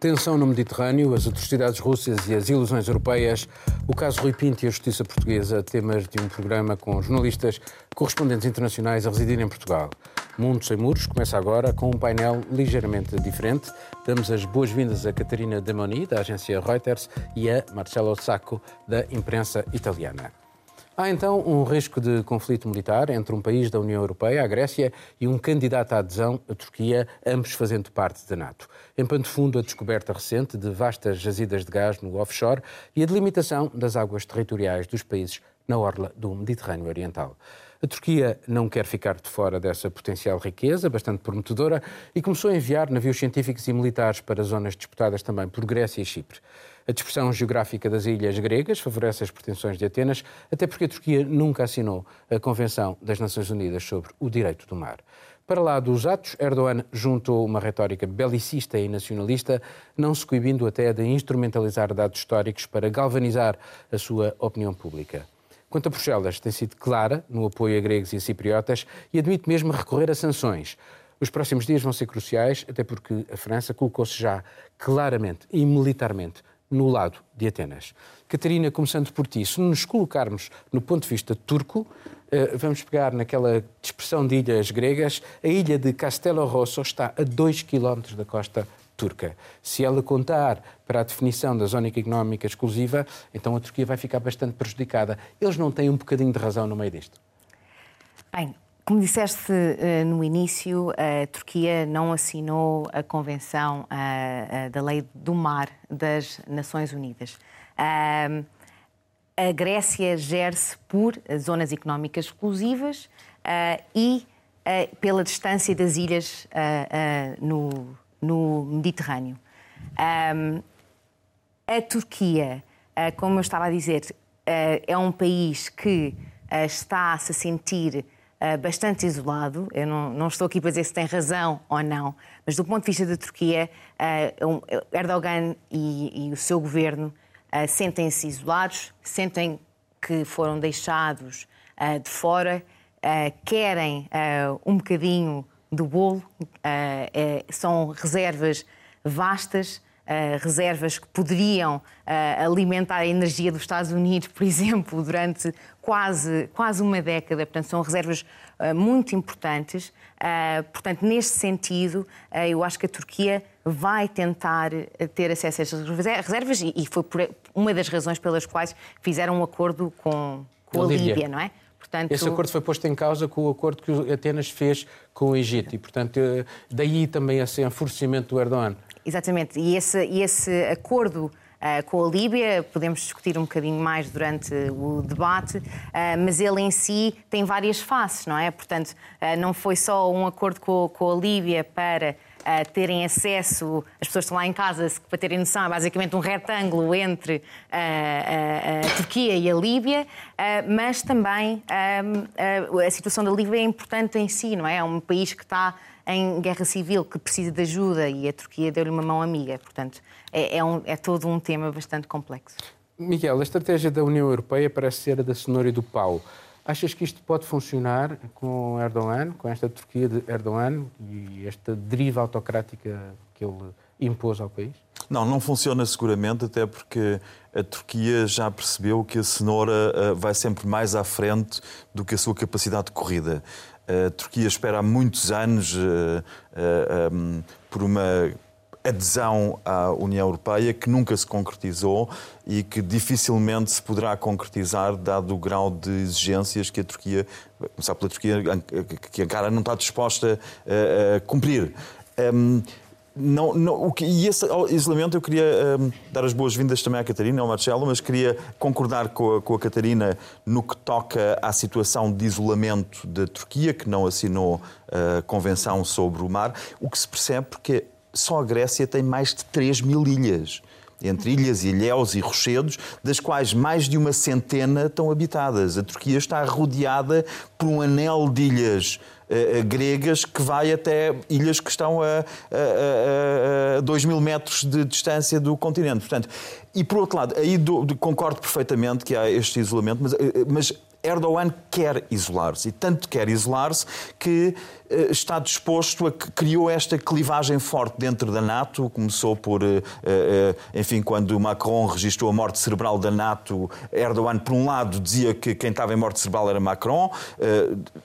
Tensão no Mediterrâneo, as atrocidades russas e as ilusões europeias, o caso Rui Pinto e a justiça portuguesa, temas de um programa com jornalistas correspondentes internacionais a residir em Portugal. Mundo Sem Muros começa agora com um painel ligeiramente diferente. Damos as boas-vindas a Catarina Demoni, da agência Reuters, e a Marcelo Sacco, da imprensa italiana. Há então um risco de conflito militar entre um país da União Europeia, a Grécia, e um candidato à adesão, a Turquia, ambos fazendo parte da NATO. Em pano de fundo, a descoberta recente de vastas jazidas de gás no offshore e a delimitação das águas territoriais dos países na orla do Mediterrâneo Oriental. A Turquia não quer ficar de fora dessa potencial riqueza, bastante prometedora, e começou a enviar navios científicos e militares para zonas disputadas também por Grécia e Chipre. A dispersão geográfica das ilhas gregas favorece as pretensões de Atenas, até porque a Turquia nunca assinou a Convenção das Nações Unidas sobre o Direito do Mar. Para lá dos atos, Erdogan juntou uma retórica belicista e nacionalista, não se coibindo até de instrumentalizar dados históricos para galvanizar a sua opinião pública. Quanto a Bruxelas, tem sido clara no apoio a gregos e a cipriotas e admite mesmo recorrer a sanções. Os próximos dias vão ser cruciais, até porque a França colocou-se já claramente e militarmente no lado de Atenas. Catarina, começando por ti, se nos colocarmos no ponto de vista turco, eh, vamos pegar naquela dispersão de ilhas gregas, a ilha de Castelo Rosso está a 2 km da costa turca. Se ela contar para a definição da zona económica exclusiva, então a Turquia vai ficar bastante prejudicada. Eles não têm um bocadinho de razão no meio disto? Bem, como disseste uh, no início, a Turquia não assinou a Convenção uh, uh, da Lei do Mar das Nações Unidas. a Grécia gere-se por zonas económicas exclusivas e pela distância das ilhas no, no Mediterrâneo. A Turquia, como eu estava a dizer, é um país que está-se a sentir bastante isolado. Eu não, não, estou aqui para dizer se tem razão ou não, mas do ponto de vista da Turquia, um, Erdogan e, e, o seu governo sentem-se isolados, sentem que foram deixados de fora, querem um bocadinho do bolo. São reservas vastas, reservas que poderiam uh, alimentar a energia dos Estados Unidos, por exemplo, durante quase, quase uma década. Portanto, são reservas uh, muito importantes. portanto, neste sentido, eu acho que a Turquia vai tentar ter acesso a estas reservas e, e foi uma das razões pelas quais fizeram um acordo com, com a Líbia, não é? Portanto... Esse acordo foi posto em causa com o acordo que Atenas fez com o Egito e, portanto, eh, daí também esse enforcimento do Erdogan. Exatamente, e esse, esse acordo Uh, com a Líbia, podemos discutir um bocadinho mais durante o debate, uh, mas ele em si tem várias faces, não é? Portanto, uh, não foi só um acordo com, com a Líbia para a terem acesso, as pessoas estão lá em casa, para terem noção, é basicamente um retângulo entre a, a, a Turquia e a Líbia, mas também a, a situação da Líbia é importante em si, não é? É um país que está em guerra civil, que precisa de ajuda e a Turquia deu-lhe uma mão amiga. Portanto, é, é, um, é todo um tema bastante complexo. Miguel, a estratégia da União Europeia parece ser a da cenoura e do pau. Achas que isto pode funcionar com Erdogan, com esta Turquia de Erdogan e esta deriva autocrática que ele impôs ao país? Não, não funciona seguramente, até porque a Turquia já percebeu que a cenoura eh, vai sempre mais à frente do que a sua capacidade de corrida. A Turquia espera há muitos anos uh, um, por uma adesão à União Europeia que nunca se concretizou e que dificilmente se poderá concretizar dado o grau de exigências que a Turquia, começar pela Turquia, que a cara não está disposta a, a cumprir. Um, não, não, o que, e esse isolamento eu queria um, dar as boas-vindas também à Catarina, ao Marcelo, mas queria concordar com a, com a, Catarina no que toca à situação de isolamento da Turquia, que não assinou a Convenção sobre o Mar. O que se percebe porque só a Grécia tem mais de 3 mil ilhas entre ilhas, ilhéus e rochedos, das quais mais de uma centena estão habitadas. A Turquia está rodeada por um anel de ilhas uh, gregas que vai até ilhas que estão a, a, a, a 2 mil metros de distância do continente. Portanto, e por outro lado, aí do, concordo perfeitamente que há este isolamento, mas, uh, mas Erdogan quer isolar-se e tanto quer isolar-se que eh, está disposto a que criou esta clivagem forte dentro da NATO. Começou por, eh, eh, enfim, quando Macron registrou a morte cerebral da NATO, Erdogan, por um lado, dizia que quem estava em morte cerebral era Macron,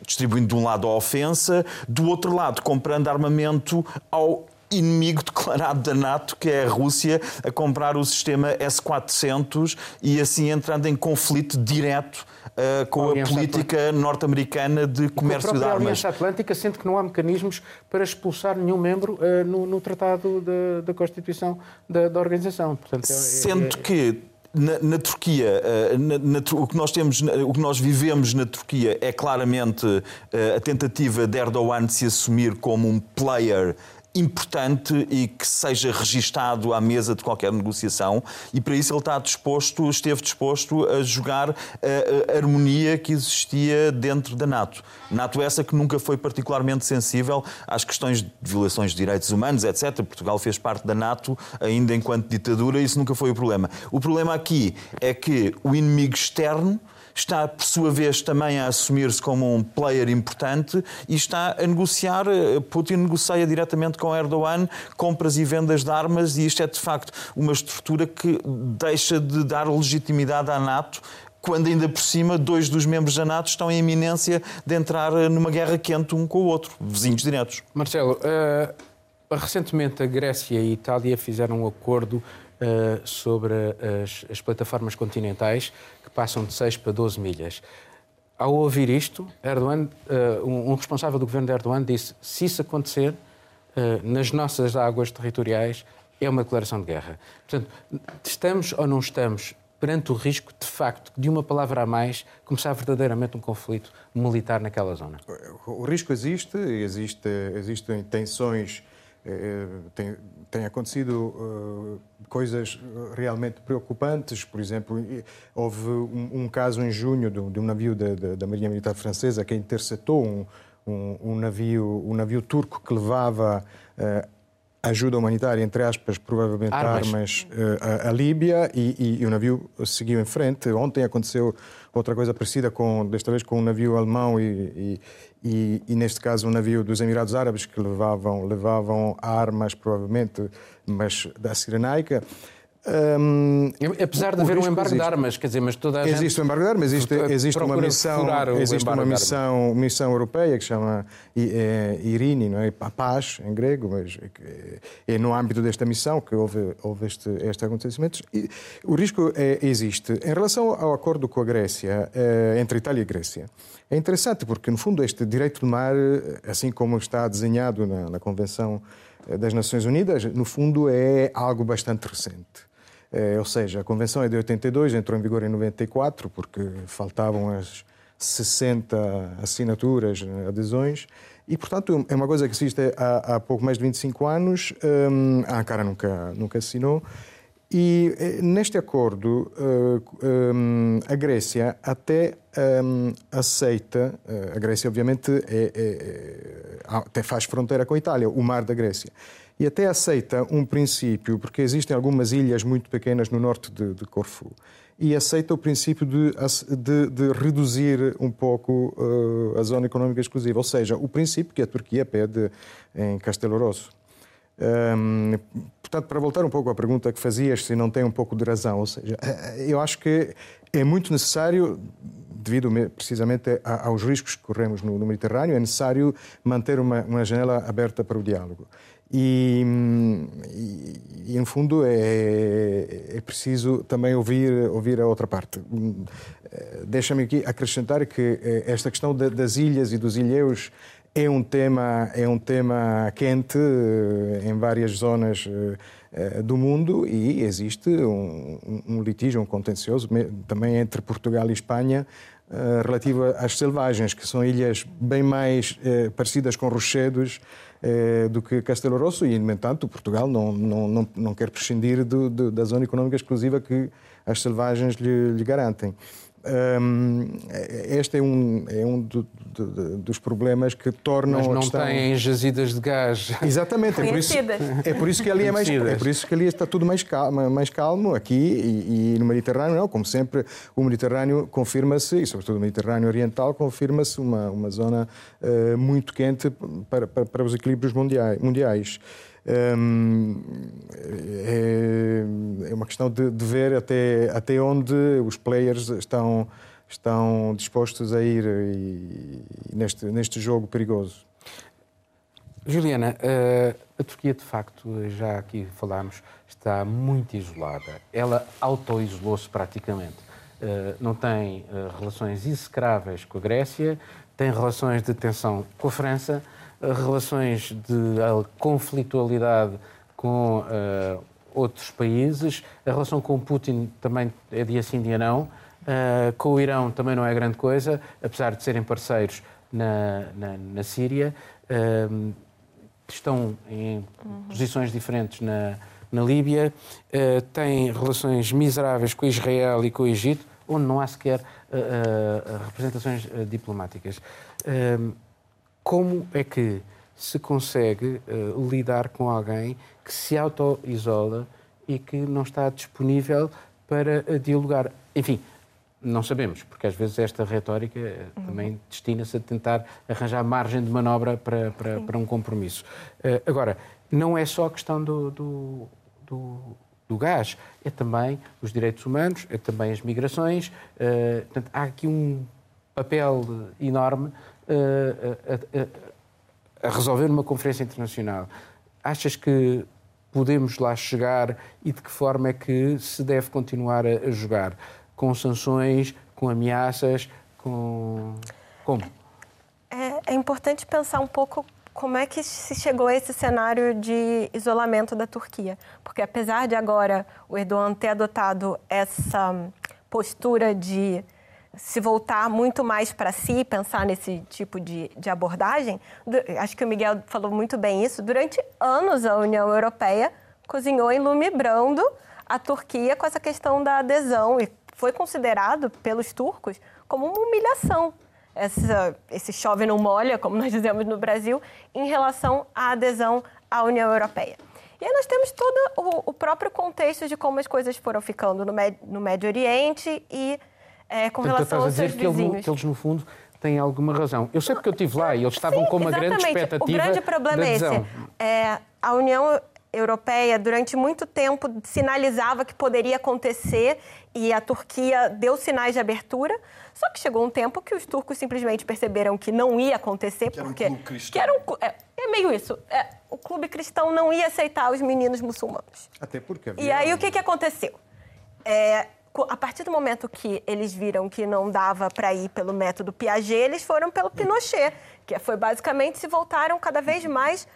distribuindo de um lado a ofensa, do outro lado, comprando armamento ao inimigo declarado da NATO, que é a Rússia, a comprar o sistema S-400 e assim entrando em conflito direto uh, com a, a política norte-americana de comércio de armas. A Aliança Atlântica sente que não há mecanismos para expulsar nenhum membro uh, no, no, Tratado da Constituição da, da organização. Portanto, é, Sendo é, é... que na, na, Turquia, uh, na, na, o que nós temos, o que nós vivemos na Turquia é claramente a tentativa de Erdogan de se assumir como um player importante e que seja registado à mesa de qualquer negociação e para isso ele está disposto, esteve disposto a jogar a, a harmonia que existia dentro da NATO. NATO essa que nunca foi particularmente sensível às questões de violações de direitos humanos, etc. Portugal fez parte da NATO ainda enquanto ditadura e isso nunca foi o problema. O problema aqui é que o inimigo externo está, por sua vez, também a assumir-se como um player importante e está a negociar. Eh, Putin negocia diretamente com Erdogan compras e vendas de armas, e isto é, de facto, uma estrutura que deixa de dar legitimidade à NATO quando ainda por cima dois dos membros da NATO estão em iminência de entrar eh, numa guerra quente um com o outro, vizinhos diretos. Marcelo, uh, recentemente a Grécia e a Itália fizeram um acordo uh, sobre as, as, plataformas continentais passam de 6 para 12 milhas. Ao ouvir isto, Erdogan, uh, um responsável do governo de Erdogan disse: se isso acontecer uh, nas nossas águas territoriais, é uma declaração de guerra. Portanto, estamos ou não estamos perante o risco, de facto, de uma palavra a mais começar verdadeiramente um conflito militar naquela zona? O risco existe, existe existem tensões é, tem, tem, acontecido uh, coisas realmente preocupantes. Por exemplo, houve um, um caso em junho de, de um navio da, da, da, Marinha Militar Francesa que interceptou um, um, um, navio, um navio turco que levava uh, ajuda humanitária, entre aspas, provavelmente armas, armas uh, à, Líbia e, e, e, o navio seguiu em frente. Ontem aconteceu outra coisa parecida, com, desta vez com um navio alemão e, e, e, neste caso um navio dos Emirados Árabes que levavam, levavam armas, provavelmente, mas da Cirenaica. Um, Apesar de haver um embargo existe. de armas, quer dizer, mas toda a Existe um embargo de armas, existe, existe uma missão, existe uma missão, missão europeia que se chama é, Irini, não é? A paz em grego, mas é, é no âmbito desta missão que houve, houve este, estes acontecimentos. E o risco é, existe. Em relação ao acordo com a Grécia, é, entre Itália e Grécia, é interessante porque, no fundo, este direito do mar, assim como está desenhado na, na Convenção das Nações Unidas, no fundo é algo bastante recente. É, ou seja, a Convenção é de 82, entrou em vigor em 94, porque faltavam as 60 assinaturas, adesões, e, portanto, é uma coisa que existe há, há pouco mais de 25 anos. Um, a Ankara nunca, nunca assinou. E eh, neste acordo, uh, a Grécia até um, aceita, a Grécia obviamente é, é, é, faz fronteira com a Itália, o mar da Grécia e até aceita um princípio, porque existem algumas ilhas muito pequenas no norte de, de Corfu, e aceita o princípio de, de, de reduzir um pouco uh, a zona económica exclusiva, ou seja, o princípio que a Turquia pede em Castelo Rosso. Um, portanto, para voltar um pouco à pergunta que fazias, se não tem um pouco de razão, ou seja, eh, eu acho que é muito necessário, devido precisamente aos riscos que corremos no Mediterrâneo, é necessário manter uma, uma janela aberta para o diálogo. E, e, e no fundo, é, é, preciso também ouvir, ouvir a outra parte. Deixa-me aqui acrescentar que eh, esta questão das ilhas e dos ilhéus é um tema, é um tema quente eh, em várias zonas eh, do mundo e existe um, um litígio, um contencioso também entre Portugal e Espanha relativo às selvagens, que são ilhas bem mais parecidas com rochedos eh, do que Castelo Rosso e, no entanto, Portugal não, não, não, não quer prescindir do, do, da zona económica exclusiva que as selvagens lhe, lhe garantem. Um, este é um, é um do, do, dos problemas que tornam Mas não a questão... têm jazidas de gás. Exatamente, é por, isso, é por isso que ali é mais é por isso que ali está tudo mais calmo, mais calmo aqui e, e no Mediterrâneo não, como sempre o Mediterrâneo confirma-se e sobretudo o Mediterrâneo Oriental confirma-se uma uma zona uh, muito quente para, para, para os equilíbrios mundiais. mundiais. É, é, uma questão de, de, ver até, até onde os players estão, estão dispostos a ir e, e neste, neste jogo perigoso. Juliana, uh, a Turquia, de facto, já aqui falámos, está muito isolada. Ela auto-isolou-se praticamente. Uh, não tem relações execráveis com a Grécia, tem relações de tensão com a França, relações de conflitualidade com uh, outros países. A relação com Putin também é dia sim, dia não. Uh, com o Irão também não é grande coisa, apesar de serem parceiros na, na, na Síria. Uh, estão em uhum. posições diferentes na, na Líbia. Uh, têm relações miseráveis com Israel e com o Egito, onde não há sequer representações diplomáticas como é que se consegue uh, lidar com alguém que se auto-isola e que não está disponível para uh, dialogar? Enfim, não sabemos, porque às vezes esta retórica uhum. também destina-se a tentar arranjar margem de manobra para, para, para um compromisso. Uh, agora, não é só a questão do, do, do, do, gás, é também os direitos humanos, é também as migrações. Uh, portanto, há aqui um papel enorme a, a, a resolver uma conferência internacional. Achas que podemos lá chegar e de que forma é que se deve continuar a, jogar? Com sanções, com ameaças, com. Como? É, é, importante pensar um pouco como é que se chegou a esse cenário de isolamento da Turquia. Porque apesar de agora o Erdogan ter adotado essa postura de se voltar muito mais para si, pensar nesse tipo de, de abordagem, acho que o Miguel falou muito bem isso, durante anos a União Europeia cozinhou em lume brando a Turquia com essa questão da adesão e foi considerado pelos turcos como uma humilhação. Essa, esse chove não molha, como nós dizemos no Brasil, em relação à adesão à União Europeia. E aí nós temos todo o, o próprio contexto de como as coisas foram ficando no, no Médio Oriente e é, com Portanto, relação aos seus que vizinhos. Eles, que eles, no fundo, têm alguma razão. Eu sei porque eu estive lá e eles estavam Sim, com uma exatamente. grande expectativa. O grande problema é esse. É, a União Europeia, durante muito tempo, sinalizava que poderia acontecer e a Turquia deu sinais de abertura. Só que chegou um tempo que os turcos simplesmente perceberam que não ia acontecer, que porque. Era um clube cristão. Que era um, é, é meio isso. É, o clube cristão não ia aceitar os meninos muçulmanos. Até porque. Havia... E aí o que, que aconteceu? É, a partir do momento que eles viram que não dava para ir pelo método Piaget, eles foram pelo Pinochet, que foi basicamente se voltaram cada vez mais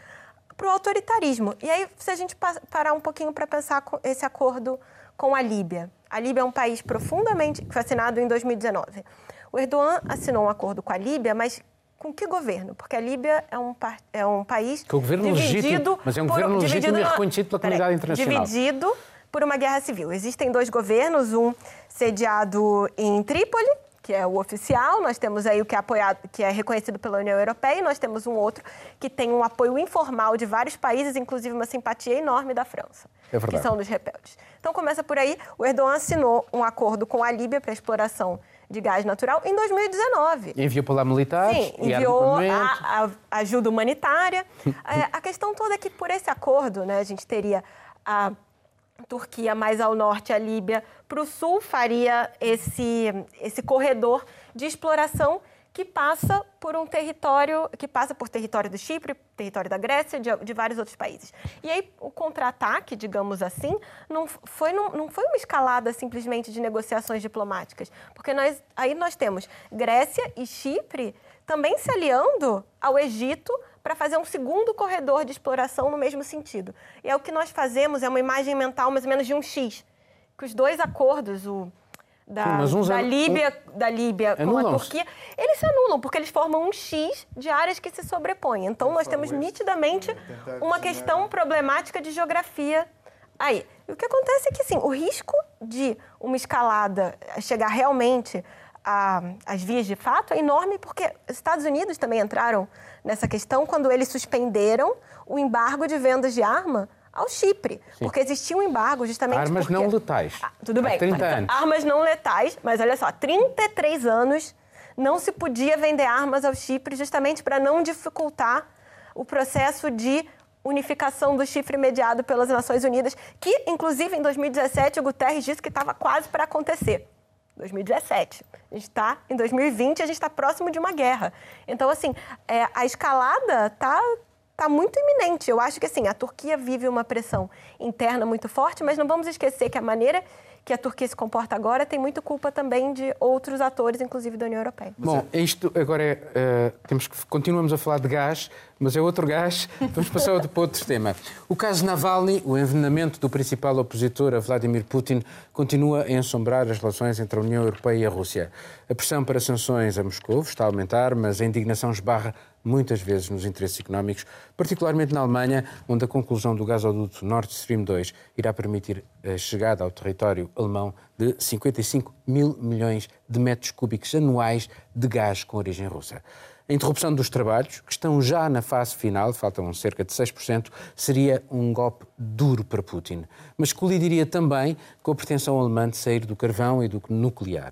para o autoritarismo. E aí, se a gente parar um pouquinho para pensar esse acordo com a Líbia. A Líbia é um país profundamente. foi assinado em 2019. O Erdogan assinou um acordo com a Líbia, mas com que governo? Porque a Líbia é um, é um país. Que é um governo dividido legítimo, mas é um governo legítimo e reconhecido pela comunidade internacional. Dividido por uma guerra civil. Existem dois governos, um sediado em Trípoli, que é o oficial, nós temos aí o que é apoiado, que é reconhecido pela União Europeia, e nós temos um outro que tem um apoio informal de vários países, inclusive uma simpatia enorme da França, é que são dos rebeldes. Então começa por aí, o Erdogan assinou um acordo com a Líbia para exploração de gás natural em 2019. Enviou para lá militares? Sim, enviou a, a, ajuda humanitária. é, a questão toda é que por esse acordo, né, a gente teria a Turquia mais ao norte, a Líbia para o sul, faria esse, esse corredor de exploração que passa por um território, que passa por território do Chipre, território da Grécia, de, de vários outros países. E aí o contra-ataque, digamos assim, não foi, não, não foi uma escalada simplesmente de negociações diplomáticas, porque nós, aí nós temos Grécia e Chipre também se aliando ao Egito para fazer um segundo corredor de exploração no mesmo sentido. E é o que nós fazemos, é uma imagem mental mais ou menos de um X, que os dois acordos, o da, Sim, da, Líbia, um... da Líbia com a Turquia, eles se anulam, porque eles formam um X de áreas que se sobrepõem. Então, nós temos nitidamente uma questão problemática de geografia aí. E o que acontece é que, assim, o risco de uma escalada chegar realmente às vias de fato é enorme, porque os Estados Unidos também entraram nessa questão quando eles suspenderam o embargo de vendas de arma ao Chipre, Sim. porque existia um embargo justamente Armas porque... não letais. Ah, tudo bem. 30 anos. Armas não letais, mas olha só, 33 anos não se podia vender armas ao Chipre justamente para não dificultar o processo de unificação do chifre mediado pelas Nações Unidas, que, inclusive, em 2017, o Guterres disse que estava quase para acontecer. 2017. A gente está em 2020, a gente está próximo de uma guerra. Então, assim, é, a escalada está tá muito iminente. Eu acho que, assim, a Turquia vive uma pressão interna muito forte, mas não vamos esquecer que a maneira que a Turquia se comporta agora tem muito culpa também de outros atores, inclusive da União Europeia. Bom, isto agora é. Uh, temos que, continuamos a falar de gás, mas é outro gás. Vamos passar para outro tema. O caso Navalny, o envenenamento do principal opositor a Vladimir Putin, continua a ensombrar as relações entre a União Europeia e a Rússia. A pressão para sanções a Moscou está a aumentar, mas a indignação esbarra muitas vezes nos interesses económicos, particularmente na Alemanha, onde a conclusão do gasoduto Nord Stream 2 irá permitir a chegada ao território alemão de 55 mil milhões de metros cúbicos anuais de gás com origem russa. A interrupção dos trabalhos, que estão já na fase final, faltam cerca de 6%, seria um golpe duro para Putin, mas colidiria também com a pretensão alemã de sair do carvão e do nuclear.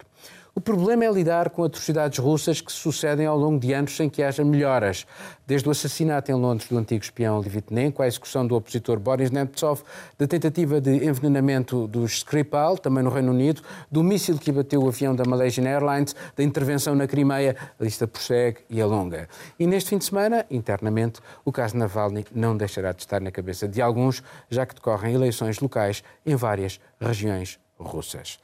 O problema é lidar com atrocidades russas que se sucedem ao longo de anos sem que haja melhoras. Desde o assassinato em Londres do antigo espião Livitnenko, à execução do opositor Boris Nemtsov, da tentativa de envenenamento dos Skripal, também no Reino Unido, do míssil que abateu o avião da Malaysian Airlines, da intervenção na Crimeia, a lista prossegue e é longa. E neste fim de semana, internamente, o caso Navalny não deixará de estar na cabeça de alguns, já que decorrem eleições locais em várias regiões russas.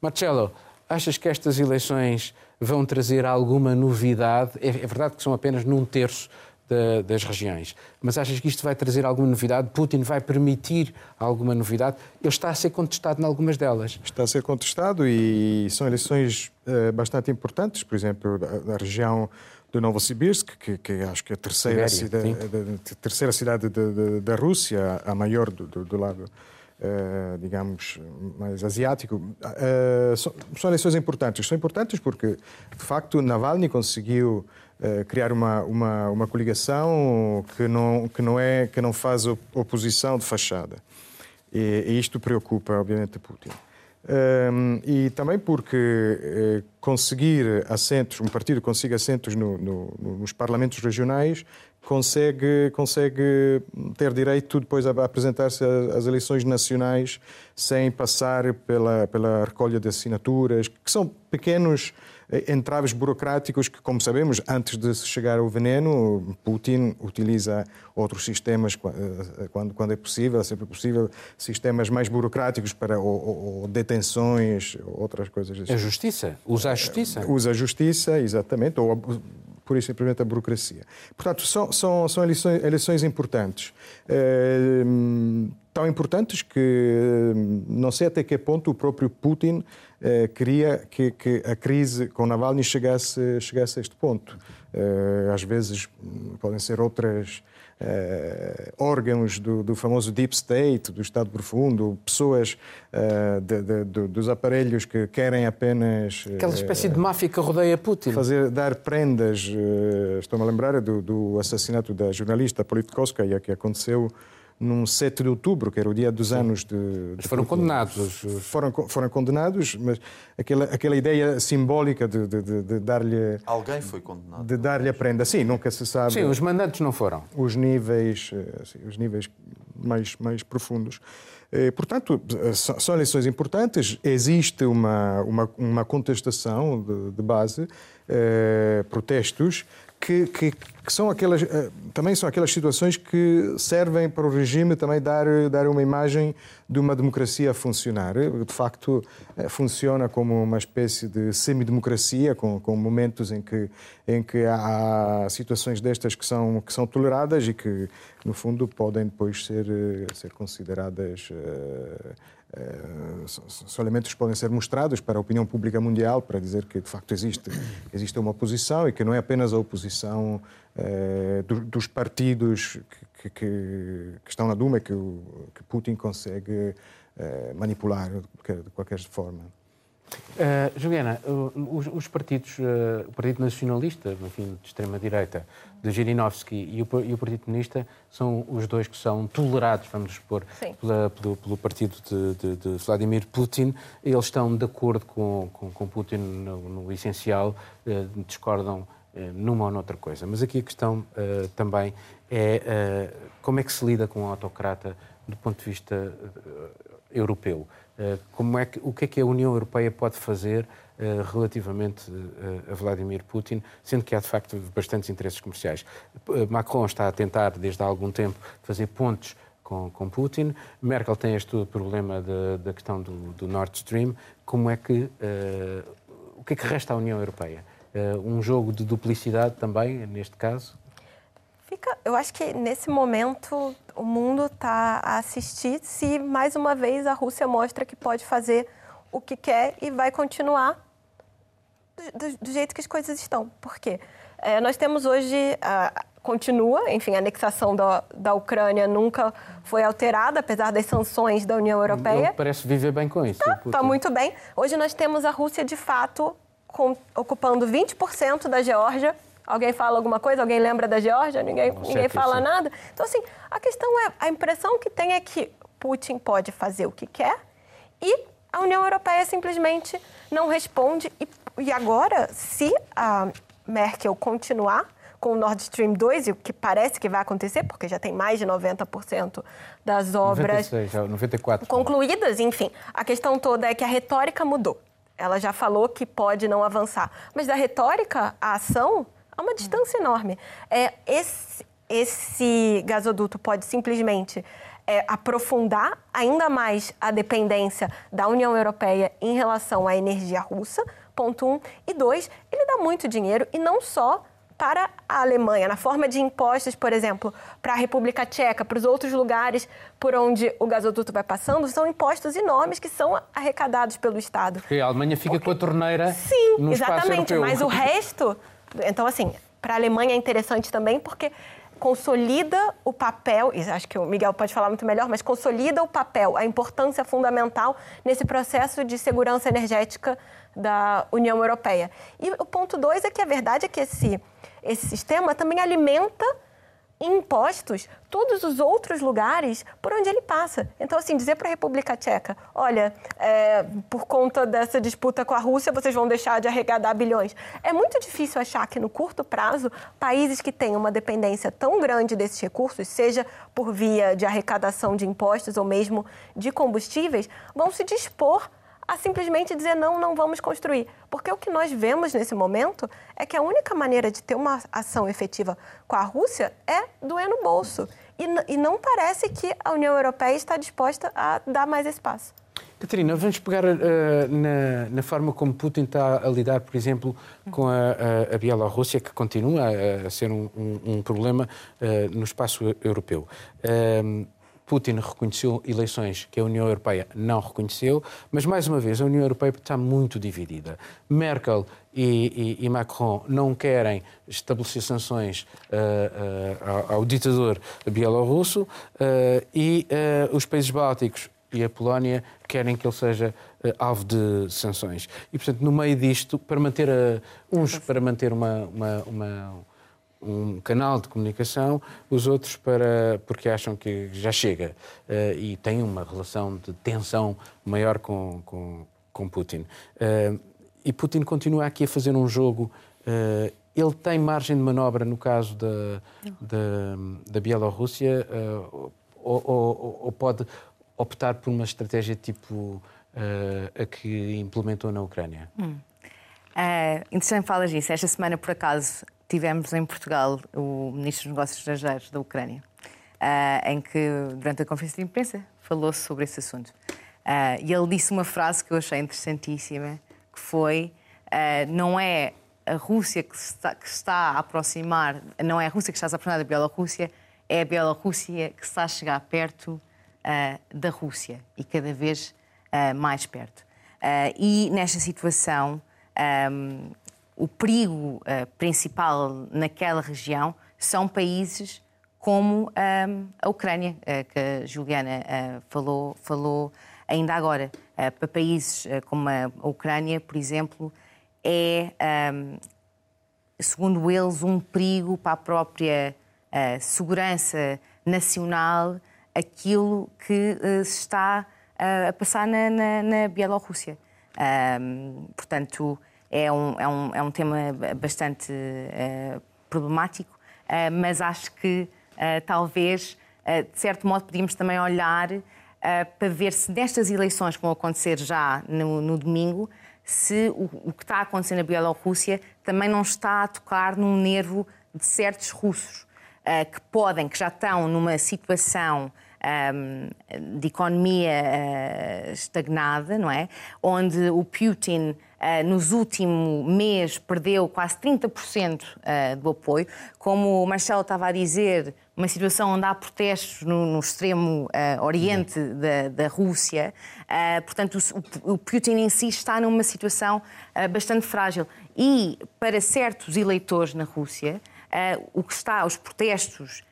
Marcelo, Achas que estas eleições vão trazer alguma novidade? É, é verdade que são apenas num terço da, das regiões, mas achas que isto vai trazer alguma novidade? Putin vai permitir alguma novidade? Ele está a ser contestado em algumas delas. Está a ser contestado e são eleições uh, bastante importantes, por exemplo, na região do Novosibirsk, que, que acho que é a terceira, Sibéria, cidade, a, terceira cidade da Rússia, a maior do, do, do lado Uh, digamos, mais asiático, uh, são, são, eleições importantes. São importantes porque, de facto, Navalny conseguiu uh, criar uma, uma, uma coligação que não, que, não é, que não faz oposição de fachada. E, e isto preocupa, obviamente, Putin. e também porque conseguir assentos, um partido consiga assentos no, no, nos parlamentos regionais consegue, consegue ter direito depois a apresentar-se às eleições nacionais sem passar pela, pela recolha de assinaturas, que são pequenos eh, entraves burocráticos que, como sabemos, antes de chegar ao veneno, Putin utiliza outros sistemas eh, quando, quando é possível, sempre possível, sistemas mais burocráticos para ou, ou detenções, outras coisas assim. A justiça? Usa a justiça? Usa a justiça, exatamente, ou por isso simplesmente a burocracia. Portanto, são, são, são eleições, eleições importantes. Eh, tão importantes que eh, não sei até que ponto o próprio Putin eh, queria que, que, a crise com Navalny chegasse, chegasse a este ponto. às vezes podem ser outras órgãos do, do, famoso Deep State, do Estado Profundo, pessoas uh, de, de, de, dos aparelhos que querem apenas. Uh, Aquela espécie de máfia que rodeia Putin. Fazer, dar prendas. Estou-me a lembrar do, do, assassinato da jornalista Politkovskaya, que aconteceu num 7 de outubro, que era o dia dos Sim. anos de. de foram Putin. condenados. Foram, foram condenados, mas aquela, aquela ideia simbólica de, de, de dar-lhe. Alguém foi condenado. De dar-lhe a prenda. Sim, nunca se sabe. Sim, os mandantes não foram. Os níveis, assim, os níveis mais, mais profundos. Eh, portanto, são eleições importantes, existe uma, uma, uma contestação de, de base, eh, protestos, que, que, que, são aquelas, eh, também são aquelas situações que servem para o regime também dar, dar uma imagem de uma democracia a funcionar. De facto, eh, funciona como uma espécie de semidemocracia, com, com momentos em que, em que há situações destas que são, que são toleradas e que, no fundo, podem depois ser, eh, ser consideradas. Uh, são elementos que podem ser mostrados para a opinião pública mundial para dizer que de facto existe existe uma oposição e que não é apenas a oposição do, dos partidos que, que, que, estão na Duma que, que Putin consegue manipular de qualquer forma. Uh, Juliana, uh, os, os, partidos, uh, o Partido Nacionalista, enfim, de extrema-direita, de Jirinovski e o, e o, Partido Comunista são os dois que são tolerados, vamos supor, pela, pelo, pelo, partido de, de, de, Vladimir Putin. Eles estão de acordo com, com, com Putin no, no essencial, discordam numa ou noutra coisa. Mas aqui a questão também é como é que se lida com um autocrata do ponto de vista europeu. Eh, como é que, o que é que a União Europeia pode fazer uh, relativamente uh, a Vladimir Putin, sendo que há de facto bastantes interesses comerciais. Macron está a tentar desde há algum tempo fazer pontos com, com Putin. Merkel tem este problema da questão do, do, Nord Stream. Como é que o que é que resta à União Europeia? um jogo de duplicidade também neste caso? Fica, eu acho que nesse momento o mundo está a assistir se mais uma vez a Rússia mostra que pode fazer o que quer e vai continuar do, do, do jeito que as coisas estão. Por quê? É, nós temos hoje, a, continua, enfim, a anexação da, da Ucrânia nunca foi alterada, apesar das sanções da União Europeia. Ele parece viver bem com isso. Está tá muito bem. Hoje nós temos a Rússia, de fato, com, ocupando 20% da Geórgia Alguém fala alguma coisa? Alguém lembra da Geórgia? Ninguém, ninguém fala nada. Então, assim, a questão é, a impressão que tem é que Putin pode fazer o que quer e a União Europeia simplesmente não responde. E, e agora, se a Merkel continuar com o Nord Stream 2, e o que parece que vai acontecer, porque já tem mais de 90% das obras 96, 94, concluídas, enfim, a questão toda é que a retórica mudou. Ela já falou que pode não avançar. Mas da retórica à ação, Há uma distância enorme. É, esse, esse gasoduto pode simplesmente é, aprofundar ainda mais a dependência da União Europeia em relação à energia russa, ponto um. E dois, ele dá muito dinheiro e não só para a Alemanha, na forma de impostos, por exemplo, para a República Tcheca, para os outros lugares por onde o gasoduto vai passando, são impostos enormes que são arrecadados pelo Estado. Porque a Alemanha fica Porque... com a torneira Sim, exatamente, mas o resto então, assim, para a Alemanha é interessante também porque consolida o papel, e acho que o Miguel pode falar muito melhor, mas consolida o papel, a importância fundamental nesse processo de segurança energética da União Europeia. E o ponto dois é que a verdade é que esse, esse sistema também alimenta impostos todos os outros lugares por onde ele passa. Então, assim, dizer para a República Tcheca, olha, é, por conta dessa disputa com a Rússia, vocês vão deixar de arrecadar bilhões. É muito difícil achar que, no curto prazo, países que têm uma dependência tão grande desses recursos, seja por via de arrecadação de impostos ou mesmo de combustíveis, vão se dispor a simplesmente dizer não, não vamos construir. Porque o que nós vemos nesse momento é que a única maneira de ter uma ação efetiva com a Rússia é doer no bolso. E, e não parece que a União Europeia está disposta a dar mais espaço. Catarina, vamos pegar uh, na, na, forma como Putin está a lidar, por exemplo, com a, a, a Bielorrússia, que continua a, a ser um, um, um problema uh, no espaço europeu. Uh, Putin reconheceu eleições que a União Europeia não reconheceu, mas, mais uma vez, a União Europeia está muito dividida. Merkel e, e, e Macron não querem estabelecer sanções uh, uh, ao, ao, ditador bielorrusso uh, e os países bálticos e a Polónia querem que ele seja alvo de sanções. E, portanto, no meio disto, para manter a, uns para manter uma, uma, uma um canal de comunicação, os outros para porque acham que já chega uh, e têm uma relação de tensão maior com, com, com Putin. Uh, e Putin continua aqui a fazer um jogo. Uh, ele tem margem de manobra no caso da, da, da Bielorrússia ou, ou, ou, pode optar por uma estratégia tipo a que implementou na Ucrânia? Hum. Uh, interessante falas disso. Esta semana, por acaso, tivemos em Portugal o Ministro dos Negócios Estrangeiros da Ucrânia, uh, em que, durante a conferência de imprensa, falou-se sobre esse assunto. Uh, e ele disse uma frase que eu achei interessantíssima, que foi, uh, não é a Rússia que está, que está a aproximar, não é a Rússia que está a aproximar da Bielorrússia, é a Bielorrússia que está a chegar perto da Rússia e cada vez mais perto. e nesta situação, um, o perigo uh, principal naquela região são países como um, a Ucrânia, uh, que a Juliana uh, falou, falou ainda agora. Para países como a Ucrânia, por exemplo, é, segundo eles, um perigo para a própria segurança nacional aquilo que se está a passar na, na, na Bielorrússia. portanto, é um, é, um, é um tema bastante uh, problemático, uh, mas acho que uh, talvez, de certo modo, podíamos também olhar para ver se nestas eleições que vão acontecer já no, no domingo, se o, o, que está a acontecer na Bielorrússia também não está a tocar num nervo de certos russos que podem, que já estão numa situação um, de economia uh, estagnada, não é? Onde o Putin Uh, nos últimos meses perdeu quase 30% uh, do apoio. Como o Marcelo estava a dizer, uma situação onde há protestos no, no extremo uh, oriente da, da, Rússia. portanto, o, o, Putin em si está numa situação bastante frágil. E para certos eleitores na Rússia, o que está, os protestos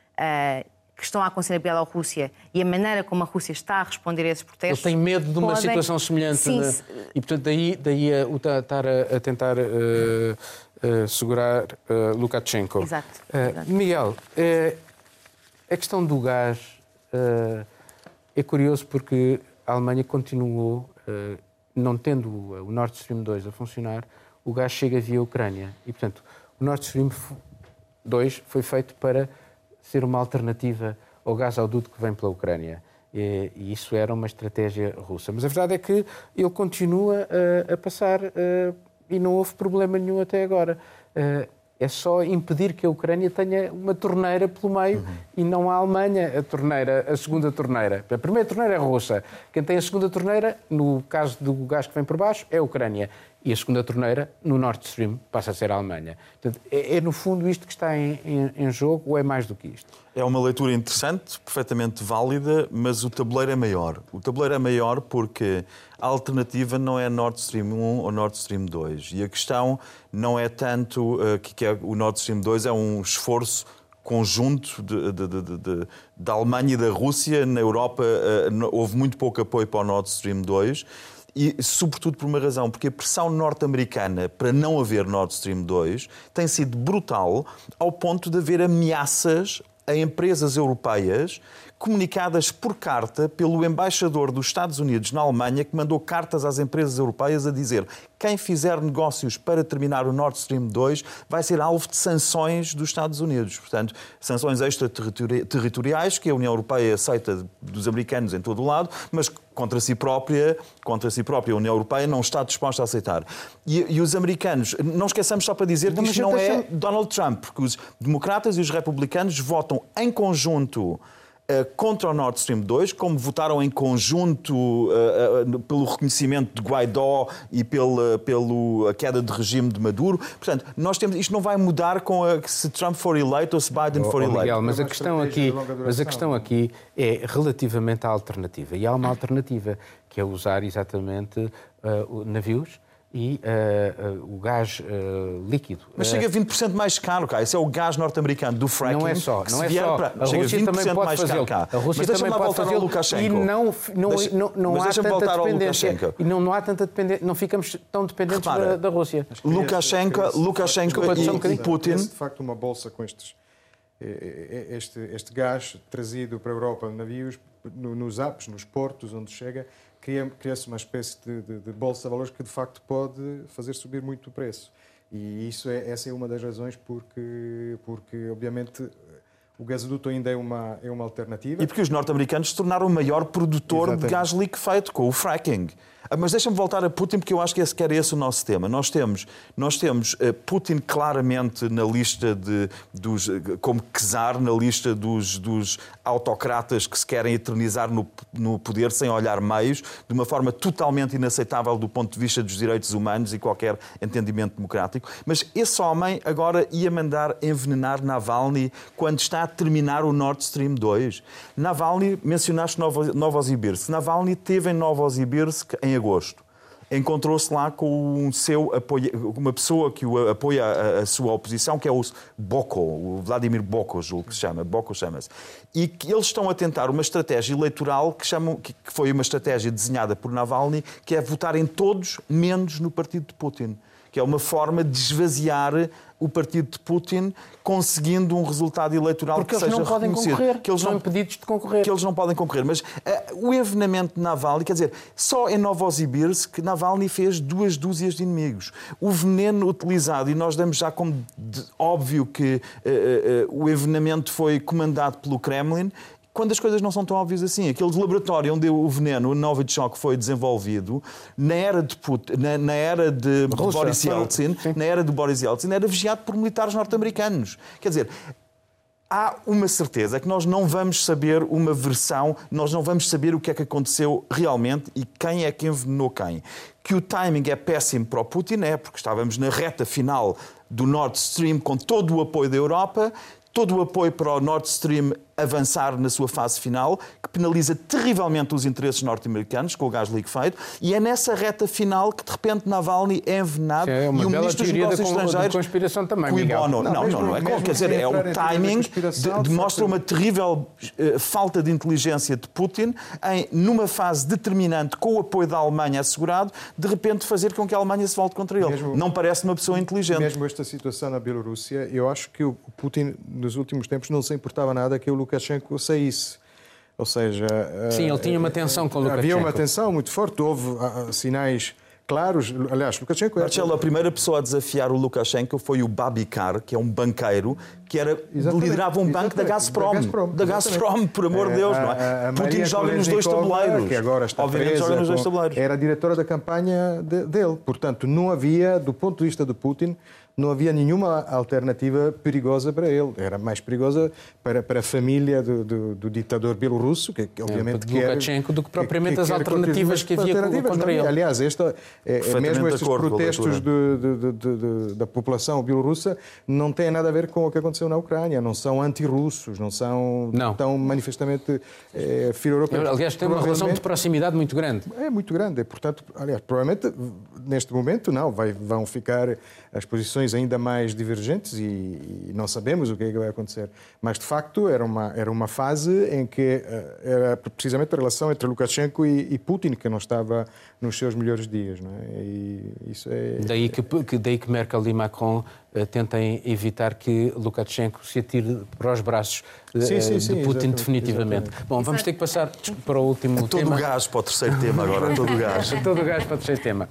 que estão a acontecer na Bielorrússia e a maneira como a Rússia está a responder a esses protestos. Ele tem medo de uma podem... situação semelhante. Sim, de... E, portanto, daí, daí a, o estar a, a tentar uh, uh, segurar uh, Lukashenko. Exato. Miguel, a questão do gás é curioso porque a Alemanha continuou, não tendo o Nord Stream 2 a funcionar, o gás chega via Ucrânia. E, portanto, o Nord Stream 2 foi feito para ser uma alternativa ao gasoduto que vem pela Ucrânia. E, isso era uma estratégia russa. Mas a verdade é que ele continua a, a passar e não houve problema nenhum até agora. É só impedir que a Ucrânia tenha uma torneira pelo meio uhum. e não a Alemanha a torneira, a segunda torneira. A primeira torneira é russa. Quem tem a segunda torneira, no caso do gás que vem por baixo, é a Ucrânia e a segunda torneira, no Nord Stream, passa a ser a Alemanha. Portanto, é, é no fundo isto que está em, em, em, jogo ou é mais do que isto? É uma leitura interessante, perfeitamente válida, mas o tabuleiro é maior. O tabuleiro é maior porque a alternativa não é Nord Stream 1 ou Nord Stream 2. E a questão não é tanto uh, que, que é, o Nord Stream 2 é um esforço conjunto de, de, de, da Alemanha e da Rússia. Na Europa uh, houve muito pouco apoio para o Nord Stream 2 e sobretudo por uma razão, porque a pressão norte-americana para não haver Nord Stream 2 tem sido brutal ao ponto de haver ameaças a empresas europeias comunicadas por carta pelo embaixador dos Estados Unidos na Alemanha, que mandou cartas às empresas europeias a dizer quem fizer negócios para terminar o Nord Stream 2 vai ser alvo de sanções dos Estados Unidos. Portanto, sanções extraterritoriais que a União Europeia aceita dos americanos em todo o lado, mas contra si própria, contra si própria a União Europeia não está disposta a aceitar. E, e os americanos, não esqueçamos só para dizer que isto não é Donald Trump, porque os democratas e os republicanos votam em conjunto contra o Nord Stream 2, como votaram em conjunto uh, uh, pelo reconhecimento de Guaidó e pela, pela queda de regime de Maduro. Portanto, nós temos, isto não vai mudar com a, se Trump for eleito ou se Biden oh, for oh, eleito. Miguel, mas, a questão aqui, mas a questão aqui é relativamente à alternativa. E há uma alternativa, que é usar exatamente uh, navios e uh, uh, o gás uh, líquido. Mas chega a 20% mais caro cá. Esse é o gás norte-americano do fracking. Não é só. Não é só. Para... A Rússia também pode mais caro cá. A Rússia mas também pode fazer Lukashenko. E não, não, Deixa, não, não há tanta dependência. E não, não há tanta dependência. Não ficamos tão dependentes da, da, Rússia. Lukashenko, Lukashenko e, e Putin... de facto uma bolsa com estes, este, este gás trazido para a Europa navios, nos apps, nos portos onde chega cria-se uma espécie de, de, de, bolsa de valores que de facto pode fazer subir muito o preço. E isso é, essa é uma das razões porque, porque obviamente, o gasoduto ainda é uma, é uma alternativa. E porque os norte-americanos se tornaram o maior produtor Exatamente. de gás liquefeito com o fracking. Ah, mas deixa-me voltar a Putin, porque eu acho que esse, que era esse o nosso tema. Nós temos, nós temos eh, Putin claramente na lista de, dos, eh, como czar, na lista dos, dos autocratas que se querem eternizar no, no poder sem olhar meios, de uma forma totalmente inaceitável do ponto de vista dos direitos humanos e qualquer entendimento democrático. Mas esse homem agora ia mandar envenenar Navalny quando está a terminar o Nord Stream 2. Navalny, mencionaste Novosibirsk. Navalny teve em Novosibirsk em agosto. encontrou-se lá com um seu apoio, uma pessoa que o apoia a, a, sua oposição, que é o Boko, o Vladimir Boko, julgo que se chama, Boko chama-se. E que eles estão a tentar uma estratégia eleitoral que, chamam, que foi uma estratégia desenhada por Navalny, que é votarem todos menos no partido de Putin que é uma forma de esvaziar o partido de Putin, conseguindo um resultado eleitoral Porque que seja não podem. Concorrer, que eles não impedidos de concorrer. Que eles não podem concorrer. Mas uh, o envenenamento de Navalny, quer dizer, só em Novosibirsk Navalny fez duas dúzias de inimigos. O veneno utilizado, e nós damos já como de, óbvio que uh, uh, o envenenamento foi comandado pelo Kremlin, quando as coisas não são tão óbvias assim. Aquele laboratório onde o veneno, o Novichok, foi desenvolvido, na era de, Putin, na, na, era de Rússia, Boris Yeltsin, na era de Boris Yeltsin, era vigiado por militares norte-americanos. Quer dizer, há uma certeza que nós não vamos saber uma versão, nós não vamos saber o que é que aconteceu realmente e quem é que envenenou quem. Que o timing é péssimo para o Putin, é porque estávamos na reta final do Nord Stream com todo o apoio da Europa, todo o apoio para o Nord Stream avançar na sua fase final, que penaliza terrivelmente os interesses norte-americanos com o gás liquefeito, e é nessa reta final que de repente Navalny é envenenado é e o ministro dos Negócios Estrangeiros. De conspiração também, Miguel. Não, não, não, não, não é quer dizer, é o timing, de, demonstra uma terrível uh, falta de inteligência de Putin em, numa fase determinante, com o apoio da Alemanha assegurado, de repente fazer com que a Alemanha se volte contra ele. Mesmo, não parece uma pessoa inteligente. Mesmo esta situação na Bielorrússia, eu acho que o Putin, nos últimos tempos, não se importava nada que o Lukashenko saísse. Ou seja. Sim, ele tinha uma tensão com o Lukashenko. Havia uma tensão muito forte, houve uh, sinais claros. Aliás, Lukashenko era... Marcelo, a primeira pessoa a desafiar o Lukashenko foi o Babikar, que é um banqueiro que era, liderava um banco da Gazprom. Da Gazprom, da Gazprom por amor de Deus, não é? A, a Putin joga nos dois tabuleiros. Que agora está Obviamente joga nos dois tabuleiros. Era a diretora da campanha de, dele. Portanto, não havia, do ponto de vista de Putin, não havia nenhuma alternativa perigosa para ele. Era mais perigosa para, para a família do, do, do ditador bielorrusso, que, que obviamente é, Lukashenko, do que propriamente que, que as alternativas que havia contra ele. Aliás, esta, é, é mesmo estes protestos de, de, da população bielorrussa não têm nada a ver com o que aconteceu na Ucrânia. Não são anti-russos, não são não. tão manifestamente é, filo-europeus. Aliás, tem uma relação de proximidade muito grande. É muito grande. Portanto, aliás, provavelmente neste momento não, vai, vão ficar as posições ainda mais divergentes e, e, não sabemos o que é que vai acontecer. Mas, de facto, era uma, era uma fase em que uh, era precisamente a relação entre Lukashenko e, e, Putin que não estava nos seus melhores dias. Não é? E isso é... Daí, que, que, daí que Merkel e Macron uh, tentem evitar que Lukashenko se atire para os braços sim, sim, sim, de Putin definitivamente. Exatamente. Bom, vamos ter que passar para o último todo tema. Todo o gás para o terceiro tema agora, todo o gás. todo o gás para o terceiro tema.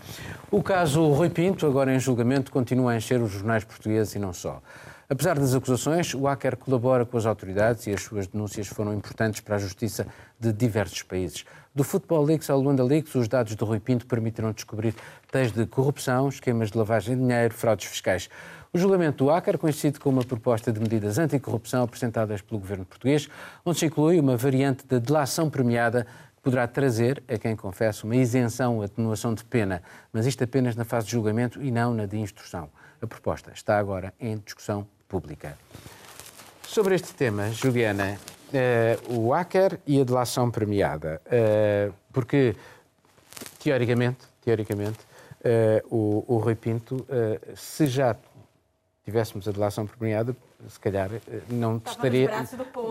O caso Rui Pinto, agora em julgamento, continua a encher os jornais portugueses e não só. Apesar das acusações, o hacker colabora com as autoridades e as suas denúncias foram importantes para a justiça de diversos países. Do Football Leaks ao Luanda Leaks, os dados do Rui Pinto permitiram descobrir desde corrupção, esquemas de lavagem de dinheiro, fraudes fiscais. O julgamento do hacker coincide com uma proposta de medidas anticorrupção apresentadas pelo governo português, onde se inclui uma variante de delação premiada poderá trazer a quem confessa uma isenção atenuação de pena, mas isto apenas na fase de julgamento e não na de instrução. A proposta está agora em discussão pública. Sobre este tema, Juliana, uh, o hacker e a delação premiada, uh, porque teoricamente, teoricamente, uh, o, o Rui Pinto, se já tivéssemos a delação premiada, se calhar não estaria,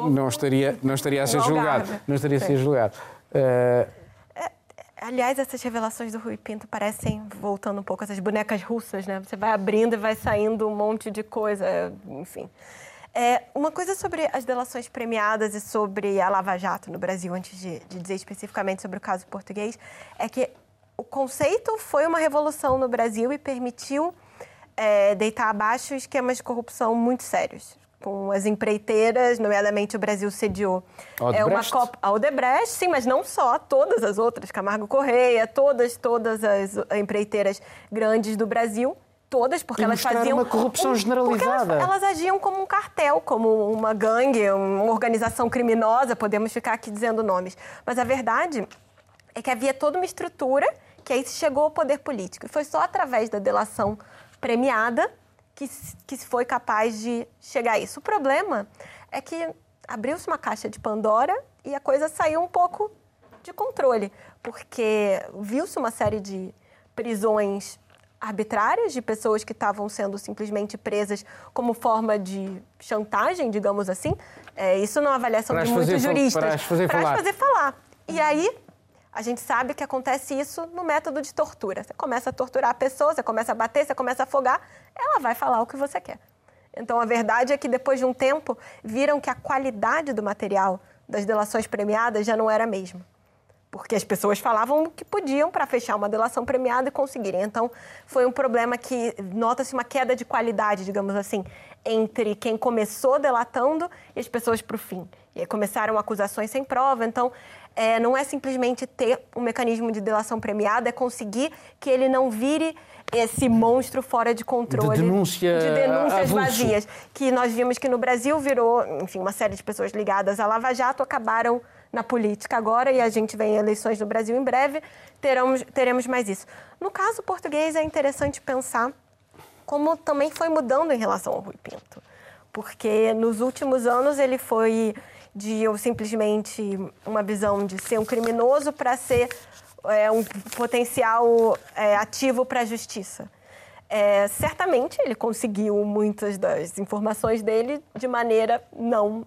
não estaria, não estaria a ser julgado, não estaria a ser julgado. É... Aliás, essas revelações do Rui Pinto parecem, voltando um pouco, essas bonecas russas, né? Você vai abrindo e vai saindo um monte de coisa, enfim. É, uma coisa sobre as delações premiadas e sobre a Lava Jato no Brasil, antes de, de dizer especificamente sobre o caso português, é que o conceito foi uma revolução no Brasil e permitiu é, deitar abaixo esquemas de corrupção muito sérios com as empreiteiras, nomeadamente o Brasil sediou é uma Copa a Odebrecht, sim, mas não só, todas as outras, Camargo Correia, todas, todas as empreiteiras grandes do Brasil, todas, porque e elas faziam uma corrupção um, generalizada. Elas, elas, agiam como um cartel, como uma gangue, uma organização criminosa, podemos ficar aqui dizendo nomes. Mas a verdade é que havia toda uma estrutura que aí chegou ao poder político. E foi só através da delação premiada que, que foi capaz de chegar a isso. O problema é que abriu-se uma caixa de Pandora e a coisa saiu um pouco de controle, porque viu-se uma série de prisões arbitrárias de pessoas que estavam sendo simplesmente presas como forma de chantagem, digamos assim. É, isso não é avaliação de muitos juristas. Para fazer fazer falar. E aí, a gente sabe que acontece isso no método de tortura. Você começa a torturar a pessoa, você começa a bater, você começa a afogar, ela vai falar o que você quer. Então, a verdade é que depois de um tempo, viram que a qualidade do material das delações premiadas já não era a mesma porque as pessoas falavam que podiam para fechar uma delação premiada e conseguirem. Então, foi um problema que nota-se uma queda de qualidade, digamos assim, entre quem começou delatando e as pessoas para o fim. E aí começaram acusações sem prova. Então, é, não é simplesmente ter um mecanismo de delação premiada, é conseguir que ele não vire esse monstro fora de controle. De, denúncia de denúncias vazias. Que nós vimos que no Brasil virou, enfim, uma série de pessoas ligadas à Lava Jato acabaram na política agora e a gente vem em eleições no Brasil em breve, teremos, teremos mais isso. No caso português, é interessante pensar como também foi mudando em relação ao Rui Pinto. Porque nos últimos anos ele foi de simplesmente uma visão de ser um criminoso para ser é, um potencial é, ativo para a justiça. É, certamente ele conseguiu muitas das informações dele de maneira não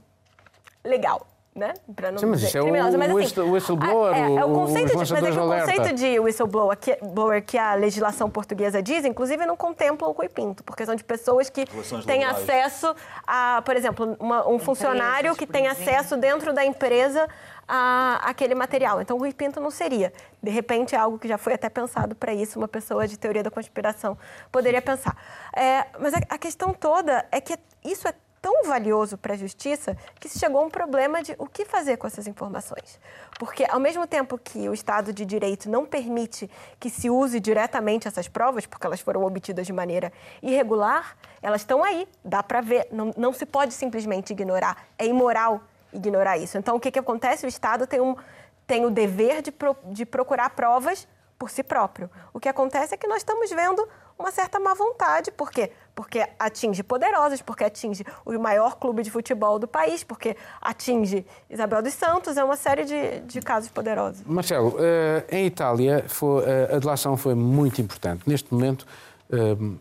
legal né? Para não Sim, mas isso é o, mas, assim, o whistleblower, é, é, o, conceito de, mas é que o conceito de whistleblower que, blower que a legislação portuguesa diz, inclusive, não contempla o Rui Pinto, porque são de pessoas que têm acesso a, por exemplo, uma, um funcionário que tem acesso dentro da empresa a, aquele material. Então, o Rui Pinto não seria. De repente, é algo que já foi até pensado para isso, uma pessoa de teoria da conspiração poderia pensar. É, mas a, a questão toda é que isso é tão valioso para a justiça que se chegou a um problema de o que fazer com essas informações. Porque, ao mesmo tempo que o Estado de Direito não permite que se use diretamente essas provas, porque elas foram obtidas de maneira irregular, elas estão aí, dá para ver, não, não se pode simplesmente ignorar. É imoral ignorar isso. Então, o que, que acontece? O Estado tem, um, tem o dever de, pro, de procurar provas por si próprio. O que acontece é que nós estamos vendo uma certa má vontade. Por quê? Porque atinge poderosos, porque atinge o maior clube de futebol do país, porque atinge Isabel dos Santos, é uma série de, de casos poderosos. Marcelo, uh, em Itália foi, uh, a delação foi muito importante. Neste momento,